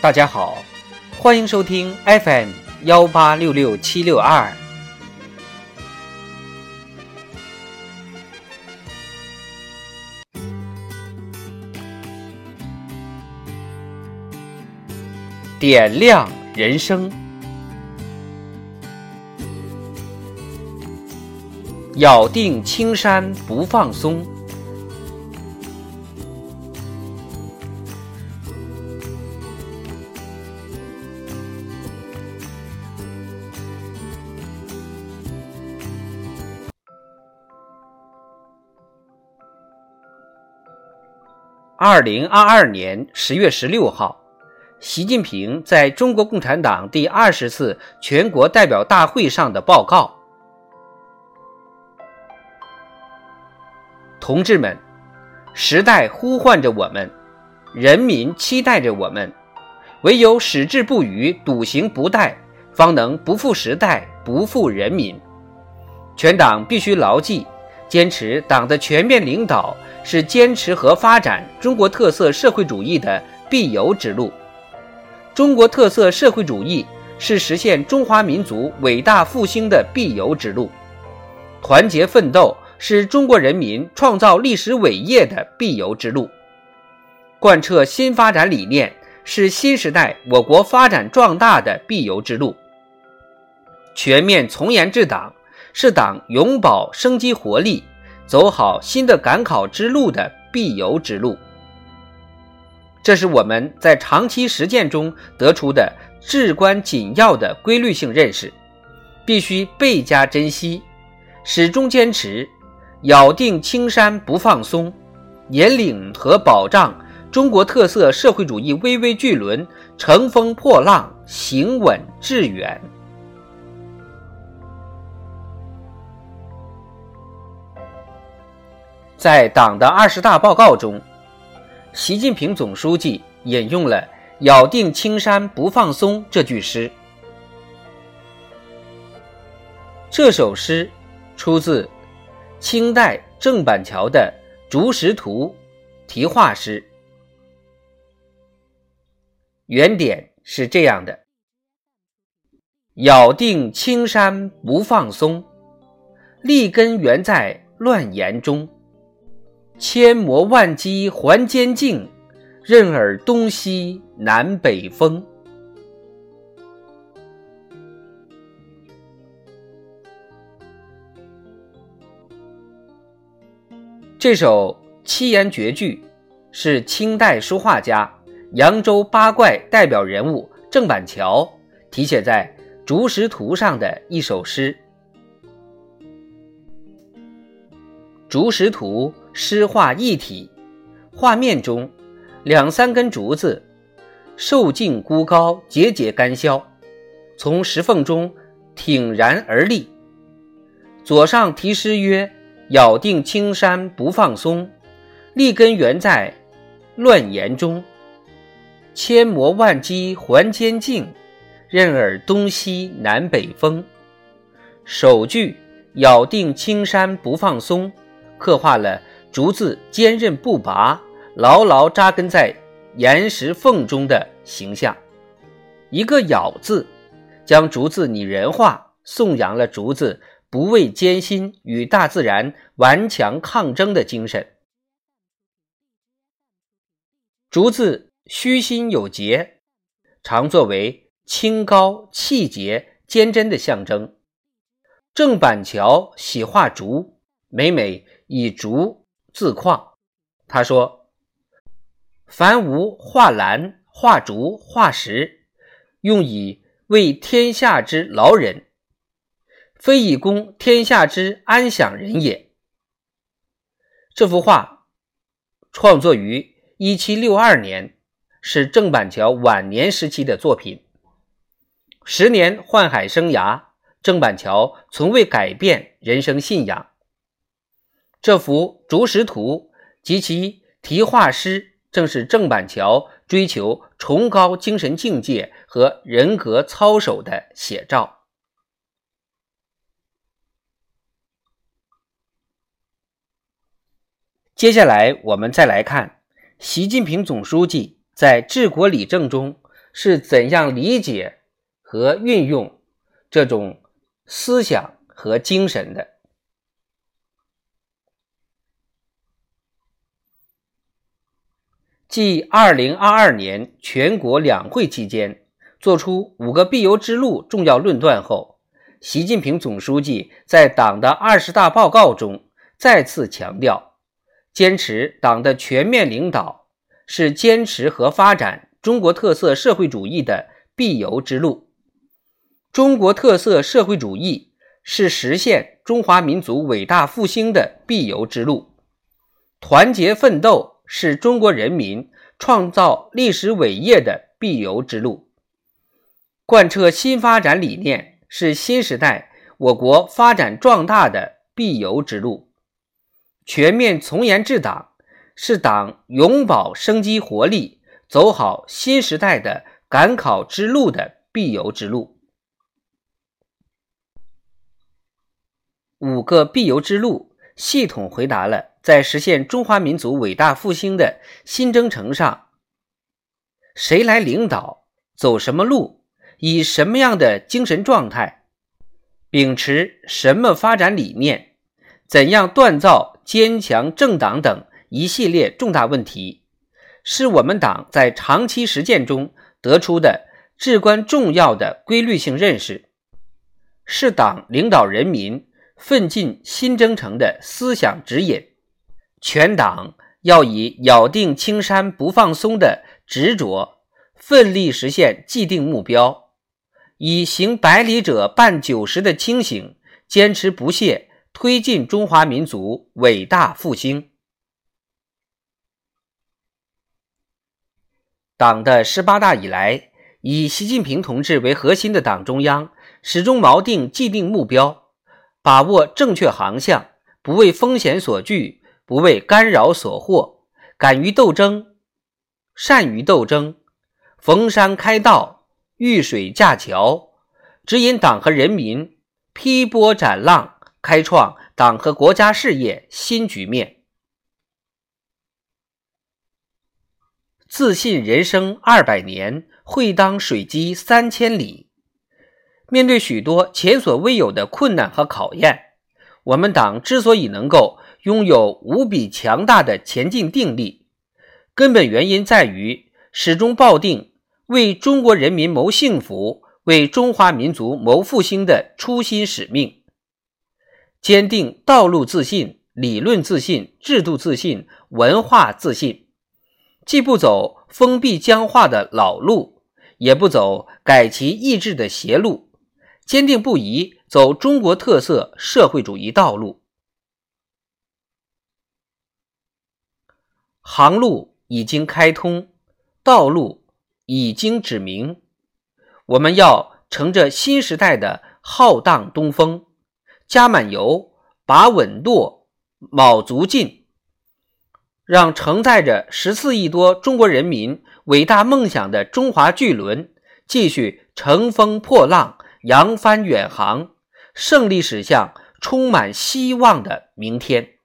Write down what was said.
大家好，欢迎收听 FM 幺八六六七六二。点亮人生，咬定青山不放松。二零二二年十月十六号，习近平在中国共产党第二十次全国代表大会上的报告。同志们，时代呼唤着我们，人民期待着我们，唯有矢志不渝、笃行不怠，方能不负时代、不负人民。全党必须牢记，坚持党的全面领导。是坚持和发展中国特色社会主义的必由之路。中国特色社会主义是实现中华民族伟大复兴的必由之路。团结奋斗是中国人民创造历史伟业的必由之路。贯彻新发展理念是新时代我国发展壮大的必由之路。全面从严治党是党永葆生机活力。走好新的赶考之路的必由之路，这是我们在长期实践中得出的至关紧要的规律性认识，必须倍加珍惜，始终坚持，咬定青山不放松，引领和保障中国特色社会主义巍巍巨轮乘风破浪，行稳致远。在党的二十大报告中，习近平总书记引用了“咬定青山不放松”这句诗。这首诗出自清代郑板桥的《竹石图》题画诗，原点是这样的：“咬定青山不放松，立根原在乱岩中。”千磨万击还坚劲，任尔东西南北风。这首七言绝句是清代书画家、扬州八怪代表人物郑板桥题写在竹石图上的一首诗。竹石图。诗画一体，画面中两三根竹子瘦劲孤高，节节干削，从石缝中挺然而立。左上题诗曰：“咬定青山不放松，立根原在乱岩中。千磨万击还坚劲，任尔东西南北风。”首句“咬定青山不放松”，刻画了。竹子坚韧不拔，牢牢扎根在岩石缝中的形象。一个“咬”字，将竹子拟人化，颂扬了竹子不畏艰辛与大自然顽强抗争的精神。竹子虚心有节，常作为清高气节、坚贞的象征。郑板桥喜画竹，每每以竹。自况，他说：“凡无画兰、画竹、画石，用以为天下之劳人，非以供天下之安享人也。”这幅画创作于一七六二年，是郑板桥晚年时期的作品。十年宦海生涯，郑板桥从未改变人生信仰。这幅竹石图及其题画诗，正是郑板桥追求崇高精神境界和人格操守的写照。接下来，我们再来看习近平总书记在治国理政中是怎样理解和运用这种思想和精神的。继二零二二年全国两会期间作出五个必由之路重要论断后，习近平总书记在党的二十大报告中再次强调，坚持党的全面领导是坚持和发展中国特色社会主义的必由之路。中国特色社会主义是实现中华民族伟大复兴的必由之路，团结奋斗。是中国人民创造历史伟业的必由之路，贯彻新发展理念是新时代我国发展壮大的必由之路，全面从严治党是党永葆生机活力、走好新时代的赶考之路的必由之路。五个必由之路系统回答了。在实现中华民族伟大复兴的新征程上，谁来领导？走什么路？以什么样的精神状态？秉持什么发展理念？怎样锻造坚强政党等一系列重大问题，是我们党在长期实践中得出的至关重要的规律性认识，是党领导人民奋进新征程的思想指引。全党要以咬定青山不放松的执着，奋力实现既定目标；以行百里者半九十的清醒，坚持不懈推进中华民族伟大复兴。党的十八大以来，以习近平同志为核心的党中央始终锚定既定目标，把握正确航向，不为风险所惧。不为干扰所惑，敢于斗争，善于斗争，逢山开道，遇水架桥，指引党和人民劈波斩浪，开创党和国家事业新局面。自信人生二百年，会当水击三千里。面对许多前所未有的困难和考验，我们党之所以能够。拥有无比强大的前进定力，根本原因在于始终抱定为中国人民谋幸福、为中华民族谋复兴的初心使命，坚定道路自信、理论自信、制度自信、文化自信，既不走封闭僵化的老路，也不走改其意志的邪路，坚定不移走中国特色社会主义道路。航路已经开通，道路已经指明。我们要乘着新时代的浩荡东风，加满油，把稳舵，卯足劲，让承载着十四亿多中国人民伟大梦想的中华巨轮继续乘风破浪，扬帆远航，胜利驶向充满希望的明天。